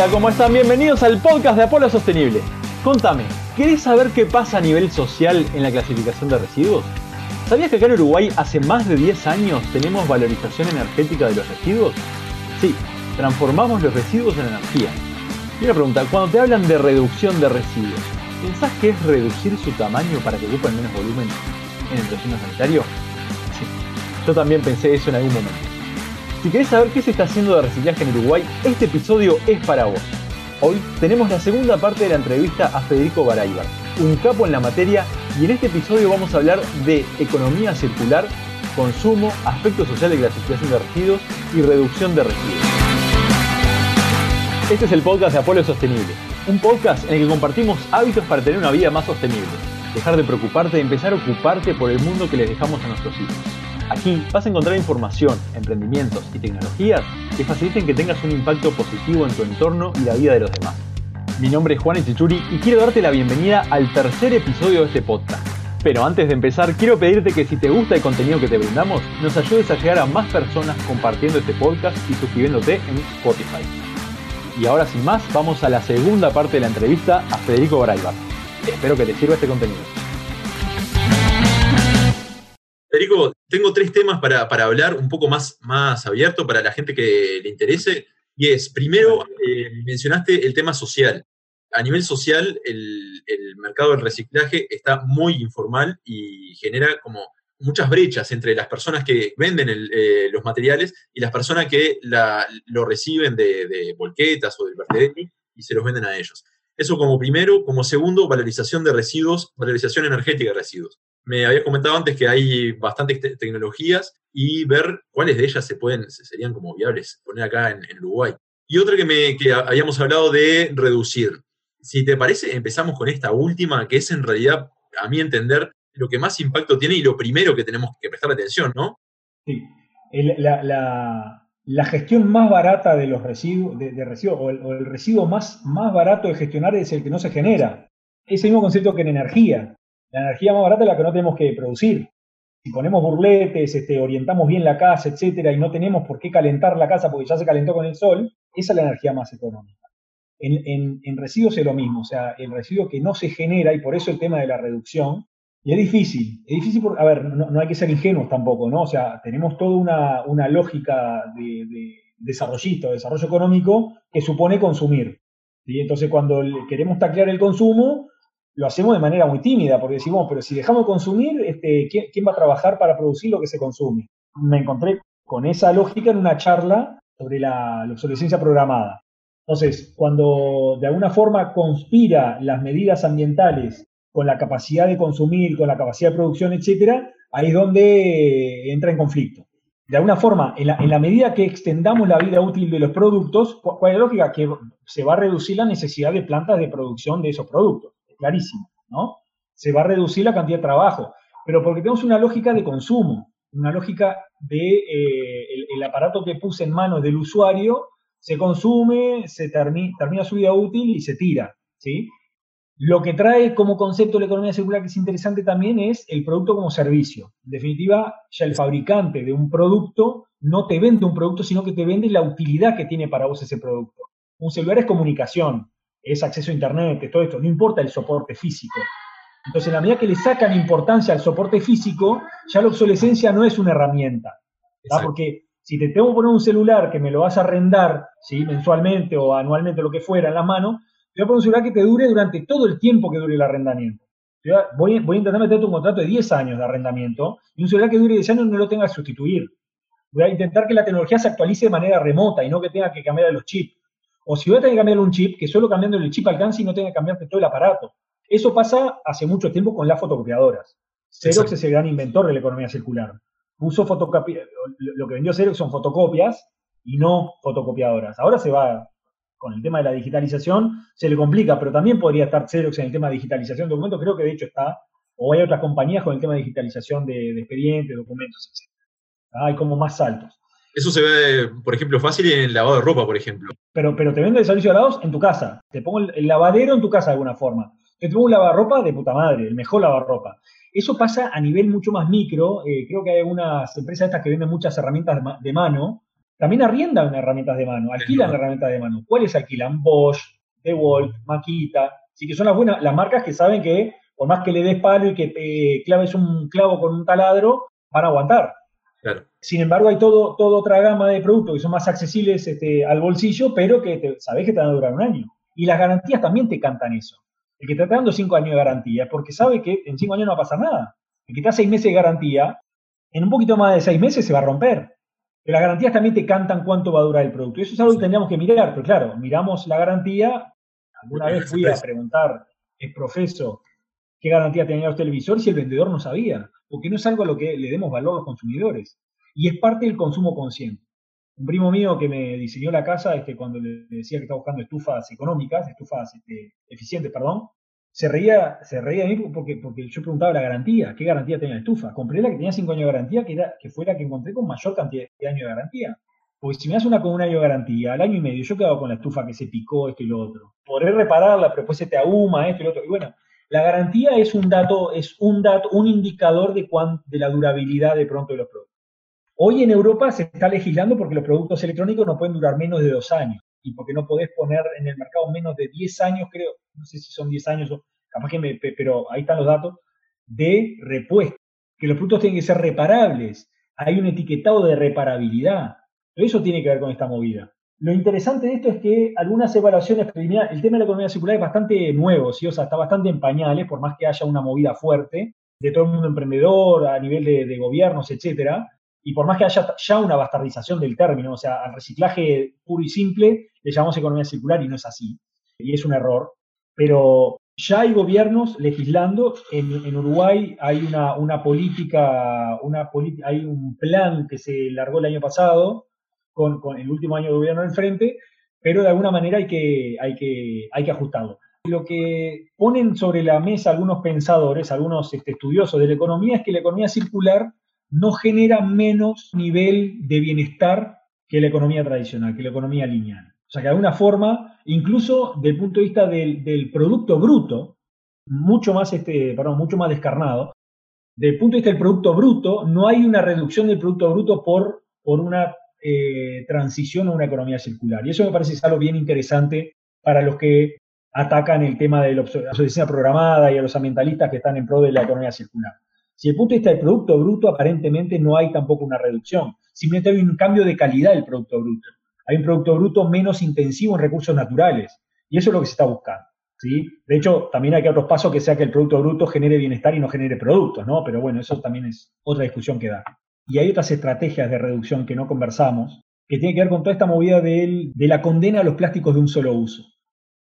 Hola, ¿cómo están? Bienvenidos al podcast de Apolo Sostenible. Contame, ¿querés saber qué pasa a nivel social en la clasificación de residuos? ¿Sabías que acá en Uruguay hace más de 10 años tenemos valorización energética de los residuos? Sí, transformamos los residuos en energía. Y una pregunta, cuando te hablan de reducción de residuos, ¿pensás que es reducir su tamaño para que ocupen menos volumen en el relleno sanitario? Sí, yo también pensé eso en algún momento. Si querés saber qué se está haciendo de reciclaje en Uruguay, este episodio es para vos. Hoy tenemos la segunda parte de la entrevista a Federico Baraybar, un capo en la materia, y en este episodio vamos a hablar de economía circular, consumo, aspecto social de clasificación de residuos y reducción de residuos. Este es el podcast de Apolo Sostenible, un podcast en el que compartimos hábitos para tener una vida más sostenible, dejar de preocuparte y empezar a ocuparte por el mundo que les dejamos a nuestros hijos. Aquí vas a encontrar información, emprendimientos y tecnologías que faciliten que tengas un impacto positivo en tu entorno y la vida de los demás. Mi nombre es Juan Echichuri y quiero darte la bienvenida al tercer episodio de este podcast. Pero antes de empezar, quiero pedirte que si te gusta el contenido que te brindamos, nos ayudes a llegar a más personas compartiendo este podcast y suscribiéndote en Spotify. Y ahora sin más, vamos a la segunda parte de la entrevista a Federico Braibar. Espero que te sirva este contenido. Federico, tengo tres temas para, hablar un poco más, más abierto para la gente que le interese. Y es, primero, eh, mencionaste el tema social. A nivel social, el, mercado del reciclaje está muy informal y genera como muchas brechas entre las personas que venden eh, los materiales y las personas que lo reciben de, de volquetas o del vertedero y se los venden a ellos. Eso como primero. Como segundo, valorización de residuos, valorización energética de residuos. Me habías comentado antes que hay bastantes tecnologías y ver cuáles de ellas se pueden, serían como viables poner acá en, Uruguay. Y otra que, me, que habíamos hablado de reducir. Si te parece, empezamos con esta última, que es en realidad, a mi entender, lo que más impacto tiene y lo primero que tenemos que prestar atención, ¿no? Sí. la, gestión más barata de los residuos, de, residuos o, el, residuo más, más barato de gestionar es el que no se genera. Es el mismo concepto que en energía. La energía más barata es la que no tenemos que producir. Si ponemos burletes, este, orientamos bien la casa, etcétera, y no tenemos por qué calentar la casa porque ya se calentó con el sol, esa es la energía más económica. En, residuos es lo mismo, o sea, el residuo que no se genera, y por eso el tema de la reducción, y es difícil, es difícil, porque, a ver, no, hay que ser ingenuos tampoco, ¿no? O sea, tenemos toda una, lógica de, de desarrollo económico, que supone consumir. Entonces, cuando queremos taclear el consumo, lo hacemos de manera muy tímida, porque decimos, pero si dejamos de consumir, este, ¿quién, va a trabajar para producir lo que se consume? Me encontré con esa lógica en una charla sobre la, obsolescencia programada. Entonces, cuando de alguna forma conspira las medidas ambientales con la capacidad de consumir, con la capacidad de producción, etcétera, ahí es donde entra en conflicto. De alguna forma, en la, en la, medida que extendamos la vida útil de los productos, ¿cuál es la lógica? Que se va a reducir la necesidad de plantas de producción de esos productos clarísimo, ¿no? Se va a reducir la cantidad de trabajo, pero porque tenemos una lógica de consumo, una lógica de eh, el, aparato que puse en manos del usuario se consume, se termina su vida útil y se tira, ¿sí? Lo que trae como concepto la economía circular que es interesante también es el producto como servicio. En definitiva, ya el fabricante de un producto no te vende un producto, sino que te vende la utilidad que tiene para vos ese producto. Un celular es comunicación, es acceso a Internet, todo esto, no importa el soporte físico. Entonces, en la medida que le sacan importancia al soporte físico, ya la obsolescencia no es una herramienta. Porque si te tengo que poner un celular que me lo vas a arrendar ¿sí? mensualmente o anualmente, lo que fuera, en la mano, te voy a poner un celular que te dure durante todo el tiempo que dure el arrendamiento. Voy, voy a intentar meterte un contrato de 10 años de arrendamiento y un celular que dure 10 años no lo tenga que sustituir. Voy a intentar que la tecnología se actualice de manera remota y no que tenga que cambiar los chips. O si voy a tener que cambiar un chip, que solo cambiando el chip alcance y no tenga que cambiarte todo el aparato. Eso pasa hace mucho tiempo con las fotocopiadoras. Xerox es el gran inventor de la economía circular. Puso fotocopia, lo que vendió Xerox son fotocopias y no fotocopiadoras. Ahora se va con el tema de la digitalización, se le complica, pero también podría estar Xerox en el tema de digitalización de documentos, creo que de hecho está, o hay otras compañías con el tema de digitalización de, de expedientes, documentos, etc. Hay como más saltos. Eso se ve, por ejemplo, fácil en el lavado de ropa, por ejemplo. Pero, pero te vende el servicio de lavados en tu casa. Te pongo el, lavadero en tu casa de alguna forma. Te pongo un lavarropa de puta madre, el mejor lavarropa. Eso pasa a nivel mucho más micro. Eh, creo que hay algunas empresas estas que venden muchas herramientas de, mano, también arriendan herramientas de mano, alquilan herramientas de mano. ¿Cuáles alquilan? Bosch, DeWalt, Makita. Así que son las buenas, las marcas que saben que por más que le des palo y que te claves un clavo con un taladro, van a aguantar. Sin embargo, hay todo, toda otra gama de productos que son más accesibles este, al bolsillo, pero que te, sabes que te van a durar un año. Y las garantías también te cantan eso. El que te está dando cinco años de garantía es porque sabe que en cinco años no va a pasar nada. El que te da seis meses de garantía, en un poquito más de seis meses se va a romper. Pero las garantías también te cantan cuánto va a durar el producto. Y eso es algo que tendríamos que mirar, pero claro, miramos la garantía. Alguna vez fui a preguntar, es profeso, qué garantía tenía los televisores si el vendedor no sabía, porque no es algo a lo que le demos valor a los consumidores. Y es parte del consumo consciente. Un primo mío que me diseñó la casa, este, cuando le decía que estaba buscando estufas económicas, estufas este, eficientes, perdón, se reía, se reía de mí porque, porque yo preguntaba la garantía, qué garantía tenía la estufa. Compré la que tenía 5 años de garantía, que, era, que fue la que encontré con mayor cantidad de años de garantía. Porque si me das una con un año de garantía, al año y medio, yo quedo con la estufa que se picó, esto y lo otro. Podré repararla, pero después se te ahuma, esto y lo otro. Y bueno, la garantía es un dato, es un dato, un indicador de, de la durabilidad de pronto de los productos. Hoy en Europa se está legislando porque los productos electrónicos no pueden durar menos de dos años y porque no podés poner en el mercado menos de 10 años, creo, no sé si son 10 años o capaz que me, pero ahí están los datos, de repuesto, que los productos tienen que ser reparables, hay un etiquetado de reparabilidad. Eso tiene que ver con esta movida. Lo interesante de esto es que algunas evaluaciones preliminares, el tema de la economía circular es bastante nuevo, ¿sí? o sea, está bastante en pañales, por más que haya una movida fuerte de todo el mundo emprendedor, a nivel de, gobiernos, etcétera, y por más que haya ya una bastardización del término, o sea, al reciclaje puro y simple le llamamos economía circular y no es así, y es un error, pero ya hay gobiernos legislando, en, Uruguay hay una, una política, una hay un plan que se largó el año pasado, con, el último año de gobierno en frente, pero de alguna manera hay que, hay que, hay que ajustarlo. Lo que ponen sobre la mesa algunos pensadores, algunos este, estudiosos de la economía, es que la economía circular no genera menos nivel de bienestar que la economía tradicional, que la economía lineal. O sea que de alguna forma, incluso desde el punto de vista del, producto bruto, mucho más, este, perdón, mucho más descarnado, desde el punto de vista del producto bruto, no hay una reducción del producto bruto por, por una eh, transición a una economía circular. Y eso me parece algo bien interesante para los que atacan el tema de la obsolescencia programada y a los ambientalistas que están en pro de la economía circular. Si el punto de vista del producto bruto, aparentemente no hay tampoco una reducción, simplemente hay un cambio de calidad del producto bruto. Hay un producto bruto menos intensivo en recursos naturales, y eso es lo que se está buscando. ¿sí? De hecho, también hay que otros pasos que sea que el producto bruto genere bienestar y no genere productos, ¿no? Pero bueno, eso también es otra discusión que da y hay otras estrategias de reducción que no conversamos, que tienen que ver con toda esta movida de, la condena a los plásticos de un solo uso.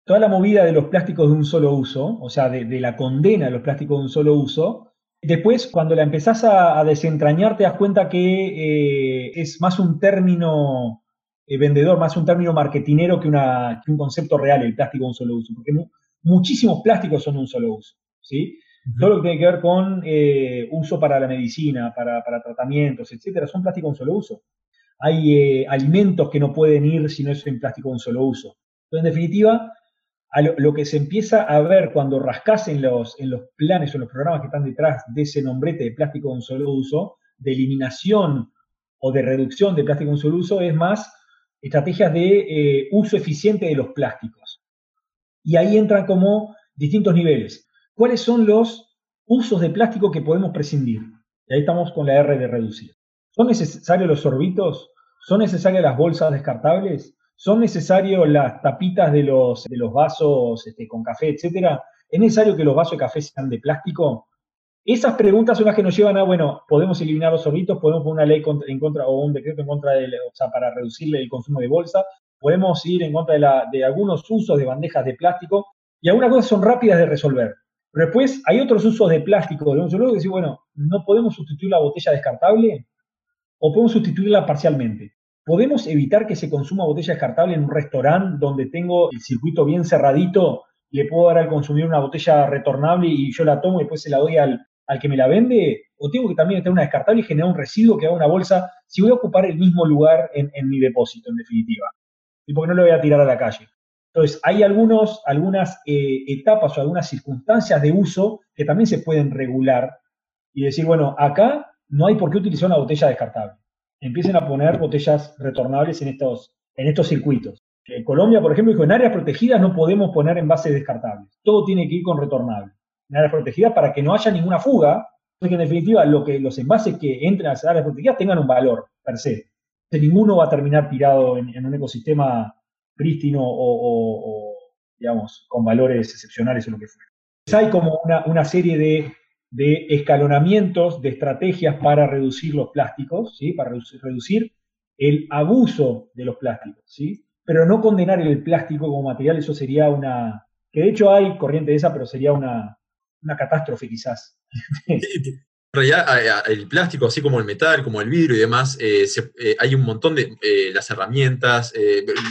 Toda la movida de los plásticos de un solo uso, o sea, de, la condena a los plásticos de un solo uso, después cuando la empezás a, desentrañar te das cuenta que eh, es más un término eh, vendedor, más un término marketinero que, un concepto real, el plástico de un solo uso, porque muchísimos plásticos son de un solo uso. ¿sí? Todo lo que tiene que ver con eh, uso para la medicina, para, tratamientos, etcétera, son plásticos de un solo uso. Hay eh, alimentos que no pueden ir si no es en plástico de un solo uso. Entonces, en definitiva, lo, que se empieza a ver cuando rascas en los, en los planes o en los programas que están detrás de ese nombrete de plástico de un solo uso, de eliminación o de reducción de plástico de un solo uso, es más estrategias de eh, uso eficiente de los plásticos. Y ahí entran como distintos niveles cuáles son los usos de plástico que podemos prescindir. Y ahí estamos con la R de reducir. ¿Son necesarios los sorbitos? ¿Son necesarias las bolsas descartables? ¿Son necesarios las tapitas de los, de los vasos este, con café, etcétera? ¿Es necesario que los vasos de café sean de plástico? Esas preguntas son las que nos llevan a, bueno, podemos eliminar los sorbitos, podemos poner una ley en contra o un decreto en contra de, o sea, para reducirle el consumo de bolsa, podemos ir en contra de, la, de algunos usos de bandejas de plástico y algunas cosas son rápidas de resolver. Pero después hay otros usos de plástico solo que decir, bueno, no podemos sustituir la botella descartable o podemos sustituirla parcialmente. ¿Podemos evitar que se consuma botella descartable en un restaurante donde tengo el circuito bien cerradito? ¿Le puedo dar al consumidor una botella retornable y yo la tomo y después se la doy al, que me la vende? ¿O tengo que también tener una descartable y generar un residuo que haga una bolsa si voy a ocupar el mismo lugar en, en mi depósito, en definitiva? Y porque no lo voy a tirar a la calle. Entonces, hay algunos, algunas eh, etapas o algunas circunstancias de uso que también se pueden regular y decir, bueno, acá no hay por qué utilizar una botella descartable. empiecen a poner botellas retornables en estos, en estos circuitos. En Colombia, por ejemplo, dijo, en áreas protegidas no podemos poner envases descartables. Todo tiene que ir con retornable. En áreas protegidas para que no haya ninguna fuga, que en definitiva lo que, los envases que entren a las áreas protegidas tengan un valor per se. ninguno va a terminar tirado en, un ecosistema prístino o, digamos, con valores excepcionales o lo que fuera. Hay como una, serie de, de, escalonamientos, de estrategias para reducir los plásticos, ¿sí? para reducir, el abuso de los plásticos, ¿sí? pero no condenar el plástico como material, eso sería una, que de hecho hay corriente de esa, pero sería una, una catástrofe quizás. En realidad, el plástico, así como el metal, como el vidrio y demás, eh, eh, hay un montón de eh, las herramientas,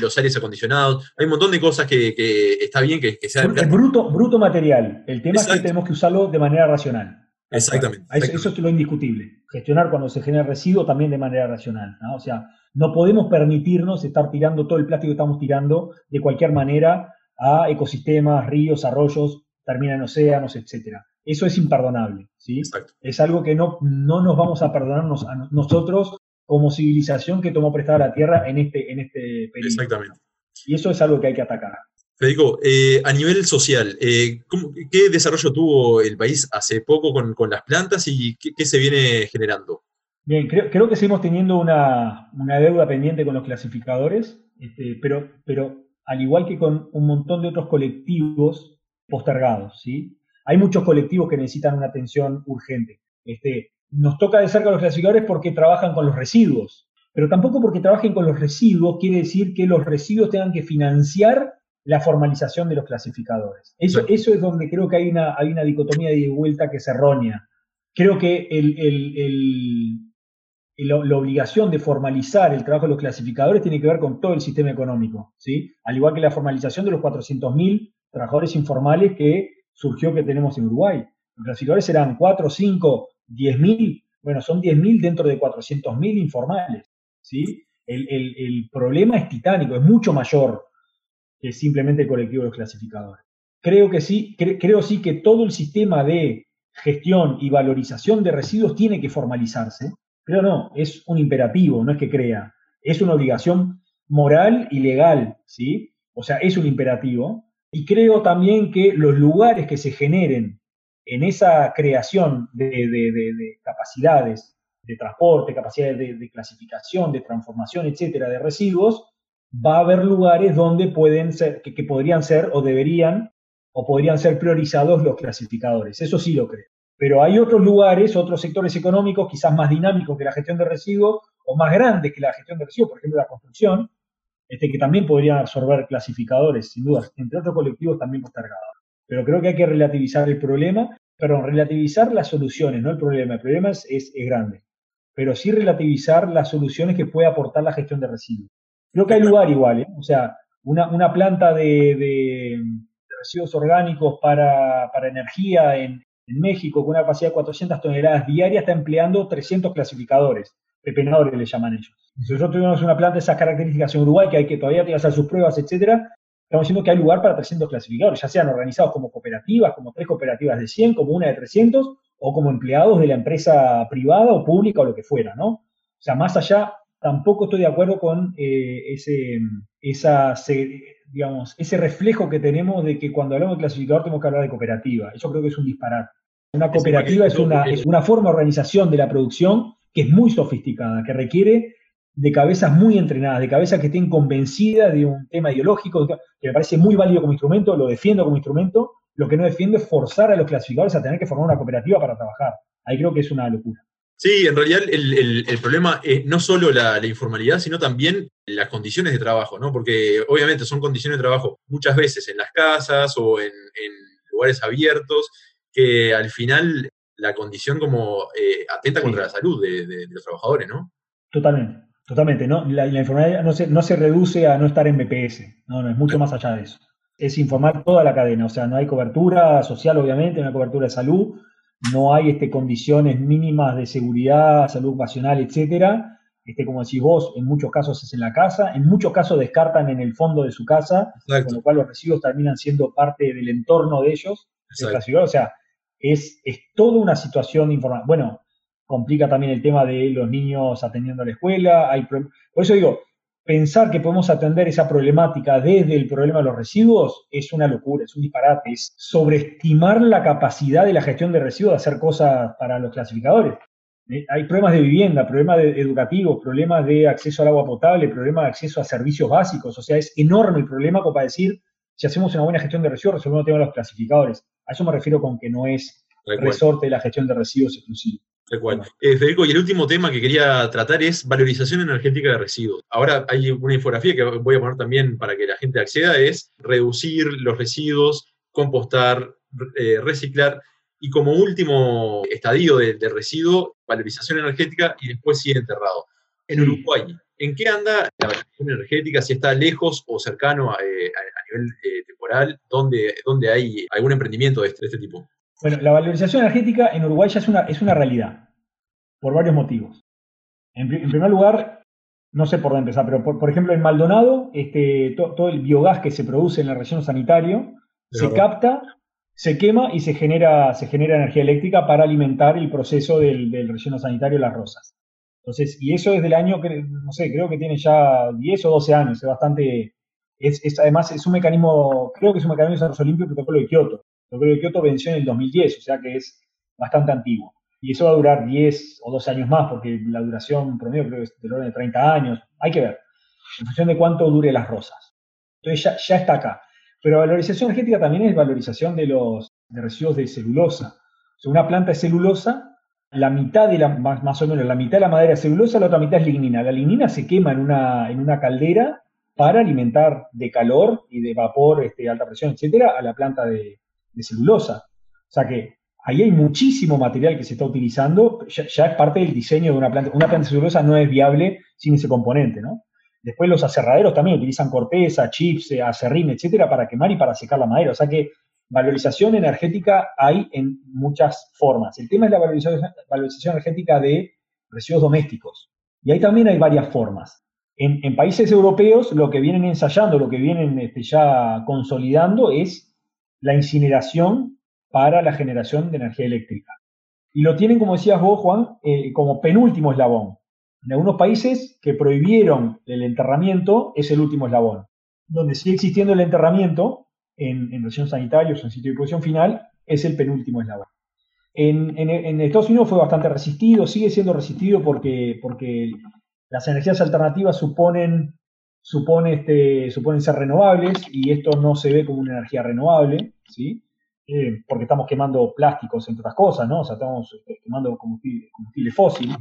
los aires acondicionados, hay un montón de cosas que, está bien que, que sean. El bruto, bruto material. El tema es que tenemos que usarlo de manera racional. Exactamente. Eso, es lo indiscutible. Gestionar cuando se genera residuo también de manera racional. O sea, no podemos permitirnos estar tirando todo el plástico que estamos tirando de cualquier manera a ecosistemas, ríos, arroyos, terminan en océanos, etcétera. Eso es imperdonable, ¿sí? Es algo que no, no nos vamos a perdonarnos a nosotros como civilización que tomó prestada la Tierra en este, en este periodo. Exactamente. Y eso es algo que hay que atacar. Federico, eh, a nivel social, eh, ¿qué desarrollo tuvo el país hace poco con, las plantas y qué, se viene generando? Bien, creo, que seguimos teniendo una, deuda pendiente con los clasificadores, este, pero, pero al igual que con un montón de otros colectivos postergados, ¿sí? Hay muchos colectivos que necesitan una atención urgente. Este, nos toca de cerca a los clasificadores porque trabajan con los residuos, pero tampoco porque trabajen con los residuos quiere decir que los residuos tengan que financiar la formalización de los clasificadores. Eso, eso es donde creo que hay una, hay una dicotomía de vuelta que es errónea. Creo que la obligación de formalizar el trabajo de los clasificadores tiene que ver con todo el sistema económico, ¿sí? Al igual que la formalización de los 400.000 trabajadores informales que surgió que tenemos en Uruguay. Los clasificadores eran 4, 5, 10 mil, bueno, son 10 mil dentro de 400 mil informales. ¿sí? El, problema es titánico, es mucho mayor que simplemente el colectivo de los clasificadores. Creo que sí, creo sí que todo el sistema de gestión y valorización de residuos tiene que formalizarse, pero no, es un imperativo, no es que crea, es una obligación moral y legal, ¿sí? O sea, es un imperativo, y creo también que los lugares que se generen en esa creación de, capacidades de transporte, capacidades de, clasificación, de transformación, etcétera, de residuos, va a haber lugares donde pueden ser, que, podrían ser o deberían o podrían ser priorizados los clasificadores. Eso sí lo creo. Pero hay otros lugares, otros sectores económicos quizás más dinámicos que la gestión de residuos o más grandes que la gestión de residuos, por ejemplo la construcción, este, que también podrían absorber clasificadores, sin duda, entre otros colectivos también postergados. Pero creo que hay que relativizar el problema, perdón, relativizar las soluciones, no el problema. El problema es, es, grande, pero sí relativizar las soluciones que puede aportar la gestión de residuos. Creo que hay lugar igual, ¿eh? o sea, una, una planta de, residuos orgánicos para, para energía en, en México con una capacidad de 400 toneladas diarias está empleando 300 clasificadores pepenadores le llaman ellos. Si nosotros tuvimos una planta de esas características en Uruguay, que hay que todavía tiene que hacer sus pruebas, etcétera, estamos diciendo que hay lugar para 300 clasificadores, ya sean organizados como cooperativas, como tres cooperativas de 100, como una de 300, o como empleados de la empresa privada o pública o lo que fuera, ¿no? O sea, más allá, tampoco estoy de acuerdo con eh, ese, esa, digamos, ese reflejo que tenemos de que cuando hablamos de clasificador tenemos que hablar de cooperativa. Eso creo que es un disparate. Una cooperativa es una, es una forma de organización de la producción que es muy sofisticada, que requiere de cabezas muy entrenadas, de cabezas que estén convencidas de un tema ideológico, que me parece muy válido como instrumento, lo defiendo como instrumento, lo que no defiendo es forzar a los clasificadores a tener que formar una cooperativa para trabajar. Ahí creo que es una locura. Sí, en realidad el, problema es no solo la, informalidad, sino también las condiciones de trabajo, ¿no? Porque obviamente son condiciones de trabajo muchas veces en las casas o en lugares abiertos que al final la condición como eh, atenta contra la salud de, los trabajadores, ¿no? Totalmente, totalmente. ¿no? La, enfermedad no se, no se reduce a no estar en BPS, no, no, es mucho más allá de eso. Es informar toda la cadena, o sea, no hay cobertura social, obviamente, no hay cobertura de salud, no hay este, condiciones mínimas de seguridad, salud ocupacional, etcétera. Este, como decís vos, en muchos casos es en la casa, en muchos casos descartan en el fondo de su casa, con lo cual los residuos terminan siendo parte del entorno de ellos, de la ciudad. O sea, es, toda una situación informal. Bueno, complica también el tema de los niños atendiendo a la escuela. Hay por eso digo, pensar que podemos atender esa problemática desde el problema de los residuos es una locura, es un disparate, es sobreestimar la capacidad de la gestión de residuos de hacer cosas para los clasificadores. Eh, hay problemas de vivienda, problemas educativos, problemas de acceso al agua potable, problemas de acceso a servicios básicos. O sea, es enorme el problema como para decir, si hacemos una buena gestión de residuos, resolvemos el tema de los clasificadores. A eso me refiero con que no es resorte de la gestión de residuos exclusivo. Eh, Federico, y el último tema que quería tratar es valorización energética de residuos. Ahora hay una infografía que voy a poner también para que la gente acceda, es reducir los residuos, compostar, eh, reciclar, y como último estadio del residuo, valorización energética y después sigue enterrado. En Uruguay, ¿en qué anda la valorización energética? Si está lejos o cercano a, eh, nivel temporal, ¿dónde, ¿dónde, hay algún emprendimiento este, de este tipo? Bueno, la valorización energética en Uruguay ya es una, es una realidad, por varios motivos. En, primer lugar, no sé por dónde empezar, pero por, ejemplo en Maldonado, este, todo el biogás que se produce en el relleno sanitario se capta, se quema y se genera, se genera energía eléctrica para alimentar el proceso del, relleno sanitario Las Rosas. Entonces, y eso desde el año, no sé, creo que tiene ya 10 o 12 años, es bastante, es, además es un mecanismo, creo que es un mecanismo de desarrollo limpio protocolo de Kioto. Yo creo que Kioto venció en el 2010, o sea que es bastante antiguo. Y eso va a durar 10 o 12 años más, porque la duración promedio creo que es del orden de 30 años. Hay que ver, en función de cuánto dure las rosas. Entonces ya, está acá. Pero valorización energética también es valorización de los residuos de celulosa. O sea, una planta de celulosa, la mitad de la, más, o menos la mitad de la madera es celulosa, la otra mitad es lignina. La lignina se quema en una, en una caldera para alimentar de calor y de vapor, este, alta presión, etcétera, a la planta de celulosa. O sea que ahí hay muchísimo material que se está utilizando, ya, es parte del diseño de una planta. Una planta celulosa no es viable sin ese componente, ¿no? Después los aserraderos también utilizan corteza, chips, eh, acerrín, etcétera, para quemar y para secar la madera. O sea que valorización energética hay en muchas formas. El tema es la valorización, energética de residuos domésticos. Y ahí también hay varias formas. En, países europeos lo que vienen ensayando, lo que vienen este, ya consolidando es la incineración para la generación de energía eléctrica. Y lo tienen, como decías vos, Juan, eh, como penúltimo eslabón. En algunos países que prohibieron el enterramiento es el último eslabón. Donde sigue existiendo el enterramiento, en, en sanitaria sanitarios o en sitio de disposición final, es el penúltimo eslabón. En, Estados Unidos fue bastante resistido, sigue siendo resistido porque, porque las energías alternativas suponen supone este, suponen ser renovables y esto no se ve como una energía renovable, ¿sí? Eh, porque estamos quemando plásticos, entre otras cosas, ¿no? O sea, estamos este, quemando combustible, fósil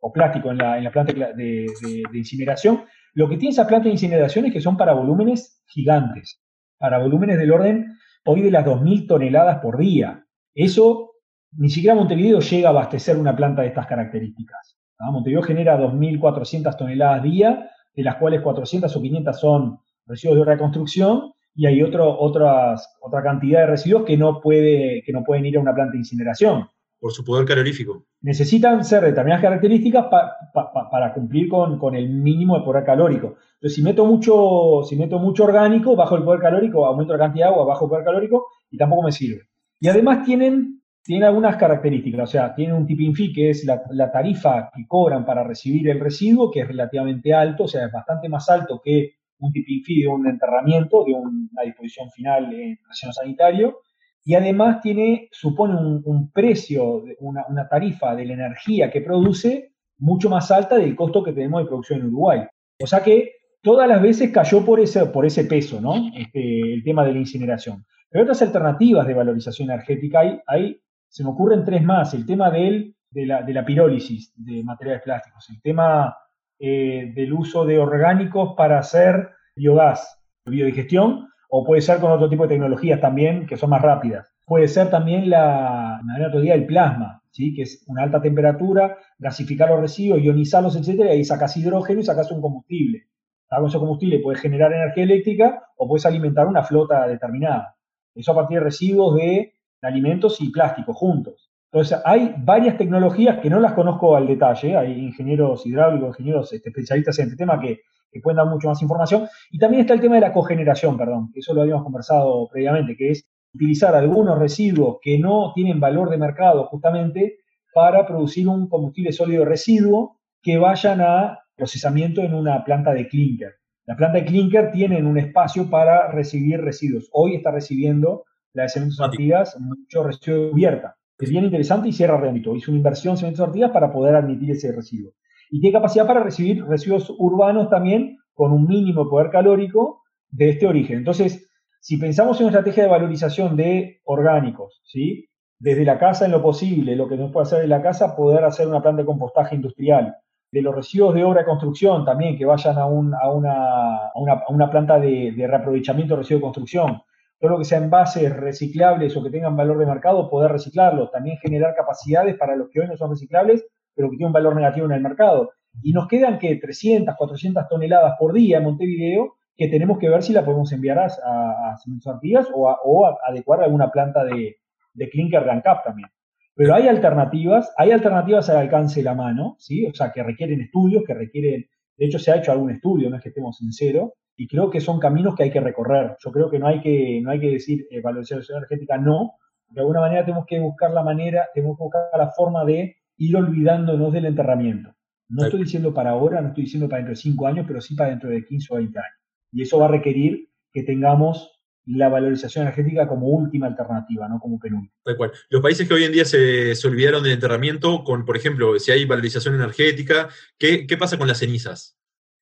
o plástico en la, planta de, incineración. Lo que tiene esa planta de incineración es que son para volúmenes gigantes, para volúmenes del orden hoy de las 2.000 toneladas por día. Eso ni siquiera Montevideo llega a abastecer una planta de estas características. Montevideo genera 2.400 toneladas día de las cuales 400 o 500 son residuos de reconstrucción y hay otro, otras, otra cantidad de residuos que no, puede, que no pueden ir a una planta de incineración. Por su poder calorífico. Necesitan ser determinadas características para cumplir con, el mínimo de poder calórico. Entonces, si meto, mucho, si meto mucho orgánico, bajo el poder calórico, aumento la cantidad de agua, bajo el poder calórico y tampoco me sirve. Y además tienen tiene algunas características, o sea, tiene un tipping fee, que es la, tarifa que cobran para recibir el residuo, que es relativamente alto, o sea, es bastante más alto que un tipping fee de un enterramiento, de una disposición final en relleno sanitario, y además tiene, supone un, precio, una, una, tarifa de la energía que produce mucho más alta del costo que tenemos de producción en Uruguay. O sea que todas las veces cayó por ese, por ese peso, ¿no? Este, el tema de la incineración. Pero otras alternativas de valorización energética hay, hay se me ocurren tres más. El tema de, la, de la pirólisis de materiales plásticos, el tema eh, del uso de orgánicos para hacer biogás, biodigestión, o puede ser con otro tipo de tecnologías también que son más rápidas. Puede ser también la, otro el plasma, ¿sí? que es una alta temperatura, gasificar los residuos, ionizarlos, etcétera, y ahí sacas hidrógeno y sacas un combustible. Con ese combustible puedes generar energía eléctrica o puedes alimentar una flota determinada. Eso a partir de residuos de alimentos y plásticos juntos. Entonces, hay varias tecnologías que no las conozco al detalle, hay ingenieros hidráulicos, ingenieros este, especialistas en este tema que, pueden dar mucho más información. Y también está el tema de la cogeneración, perdón, que eso lo habíamos conversado previamente, que es utilizar algunos residuos que no tienen valor de mercado justamente para producir un combustible sólido residuo que vayan a procesamiento en una planta de clinker. La planta de clinker tiene un espacio para recibir residuos. Hoy está recibiendo la de Cementos Artigas mucho residuo cubierta. Es bien interesante y cierra rédito. Hizo una inversión en Cementos Artigas para poder admitir ese residuo. Y tiene capacidad para recibir residuos urbanos también con un mínimo poder calórico de este origen. Entonces, si pensamos en una estrategia de valorización de orgánicos, ¿sí? desde la casa en lo posible, lo que no puede hacer en la casa, poder hacer una planta de compostaje industrial, de los residuos de obra de construcción también, que vayan a, una, planta de, reaprovechamiento de residuos de construcción, todo lo que sea envases reciclables o que tengan valor de mercado, poder reciclarlos, también generar capacidades para los que hoy no son reciclables, pero que tienen un valor negativo en el mercado. Y nos quedan que 300, 400 toneladas por día en Montevideo, que tenemos que ver si la podemos enviar a, a, Artigas o, o adecuar a alguna planta de, de clinker cap también. Pero hay alternativas, hay alternativas al alcance de la mano, ¿sí? O sea, que requieren estudios, que requieren, de hecho se ha hecho algún estudio, no es que estemos en cero, y creo que son caminos que hay que recorrer. Yo creo que no hay que, no hay que decir eh, valorización energética no, de alguna manera tenemos que buscar la manera, tenemos que buscar la forma de ir olvidándonos del enterramiento. No estoy diciendo para ahora, no estoy diciendo para dentro de 5 años, pero sí para dentro de 15 o 20 años. Y eso va a requerir que tengamos la valorización energética como última alternativa, no como penúltima. Tal cual. Los países que hoy en día se, olvidaron del enterramiento, con, por ejemplo, si hay valorización energética, ¿qué, pasa con las cenizas?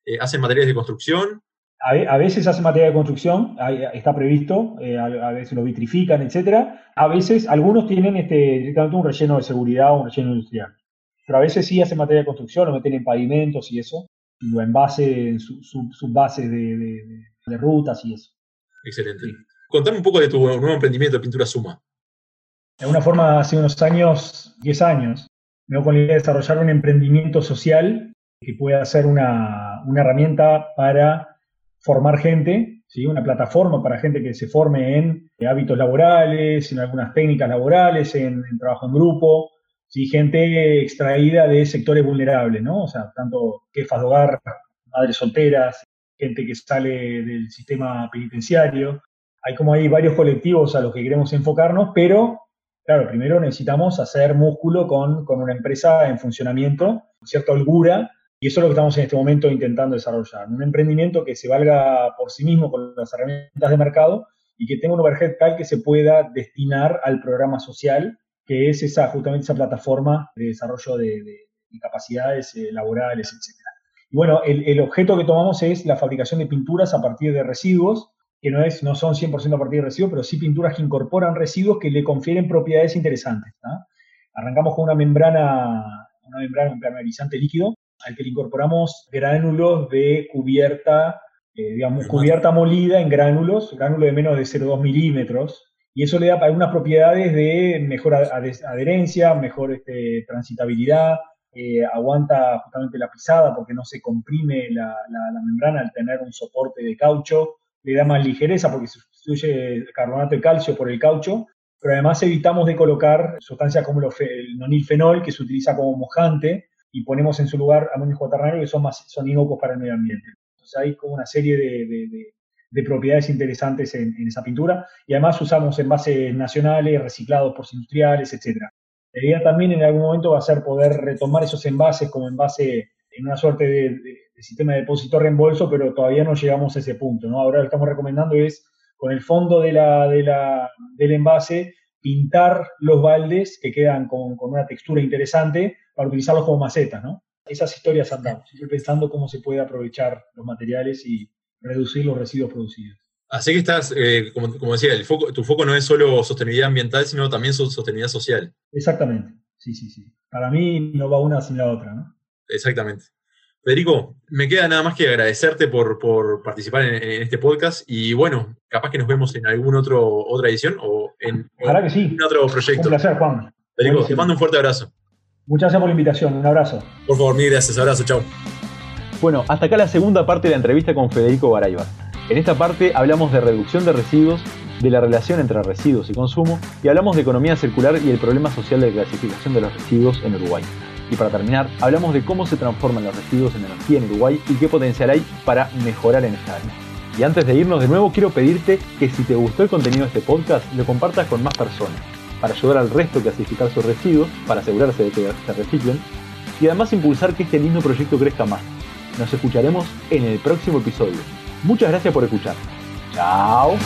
Eh, ¿Hacen materiales de construcción? A, veces hacen materiales de construcción, está previsto, eh, a, veces lo vitrifican, etcétera. A veces, algunos tienen este, directamente un relleno de seguridad o un relleno industrial. Pero a veces sí hacen material de construcción, lo meten en pavimentos y eso, lo envase, sus bases de rutas y eso. Excelente. Contame un poco de tu nuevo emprendimiento de Pintura Suma. De alguna forma, hace unos años, 10 años, me con la idea de desarrollar un emprendimiento social que pueda ser una, herramienta para formar gente, ¿sí? una plataforma para gente que se forme en hábitos laborales, en algunas técnicas laborales, en, trabajo en grupo, ¿sí? gente extraída de sectores vulnerables, ¿no? O sea, tanto jefas de hogar, madres solteras, gente que sale del sistema penitenciario. Hay como hay varios colectivos a los que queremos enfocarnos, pero claro, primero necesitamos hacer músculo con, con una empresa en funcionamiento, con cierta holgura, y eso es lo que estamos en este momento intentando desarrollar. Un emprendimiento que se valga por sí mismo con las herramientas de mercado y que tenga un overhead tal que se pueda destinar al programa social, que es esa, justamente esa plataforma de desarrollo de, de capacidades eh, laborales, etc. Y bueno, el, objeto que tomamos es la fabricación de pinturas a partir de residuos, que no, es, no son 100% a partir de residuos, pero sí pinturas que incorporan residuos que le confieren propiedades interesantes. Arrancamos con una membrana, una membrana impermeabilizante líquido, al que le incorporamos gránulos de cubierta, eh, digamos, cubierta molida en gránulos, gránulos de menos de 0,2 milímetros, y eso le da algunas propiedades de mejor adherencia, mejor este, transitabilidad, eh, aguanta justamente la pisada porque no se comprime la, membrana al tener un soporte de caucho, le da más ligereza porque sustituye el carbonato de calcio por el caucho, pero además evitamos de colocar sustancias como el nonilfenol que se utiliza como mojante y ponemos en su lugar amonio cuaternario que son, más, son inocuos para el medio ambiente. Entonces hay como una serie de, propiedades interesantes en, en, esa pintura y además usamos envases nacionales, reciclados por industriales, etcétera. La idea también en algún momento va a ser poder retomar esos envases como envase en una suerte de, sistema de depósito reembolso, pero todavía no llegamos a ese punto. ¿no? Ahora lo que estamos recomendando es, con el fondo de la, del envase, pintar los baldes que quedan con, una textura interesante para utilizarlos como macetas. ¿no? Esas historias andamos, siempre pensando cómo se puede aprovechar los materiales y reducir los residuos producidos. Así que estás, eh, como, decía, el foco, tu foco no es solo sostenibilidad ambiental, sino también sostenibilidad social. Exactamente, sí, sí, sí. Para mí no va una sin la otra, ¿no? Exactamente. Federico, me queda nada más que agradecerte por, participar en, este podcast y bueno, capaz que nos vemos en algún otro otra edición o en, otro proyecto. Un placer, Juan. Federico, te mando un fuerte abrazo. Muchas gracias por la invitación, un abrazo. Por favor, mil gracias, abrazo, chao. Bueno, hasta acá la segunda parte de la entrevista con Federico Baraybar. En esta parte hablamos de reducción de residuos, de la relación entre residuos y consumo y hablamos de economía circular y el problema social de clasificación de los residuos en Uruguay. Y para terminar, hablamos de cómo se transforman los residuos en energía en Uruguay y qué potencial hay para mejorar en esta área. Y antes de irnos de nuevo, quiero pedirte que si te gustó el contenido de este podcast, lo compartas con más personas. para ayudar al resto a clasificar sus residuos, para asegurarse de que se reciclen, y además impulsar que este lindo proyecto crezca más. Nos escucharemos en el próximo episodio. Muchas gracias por escuchar. Chao.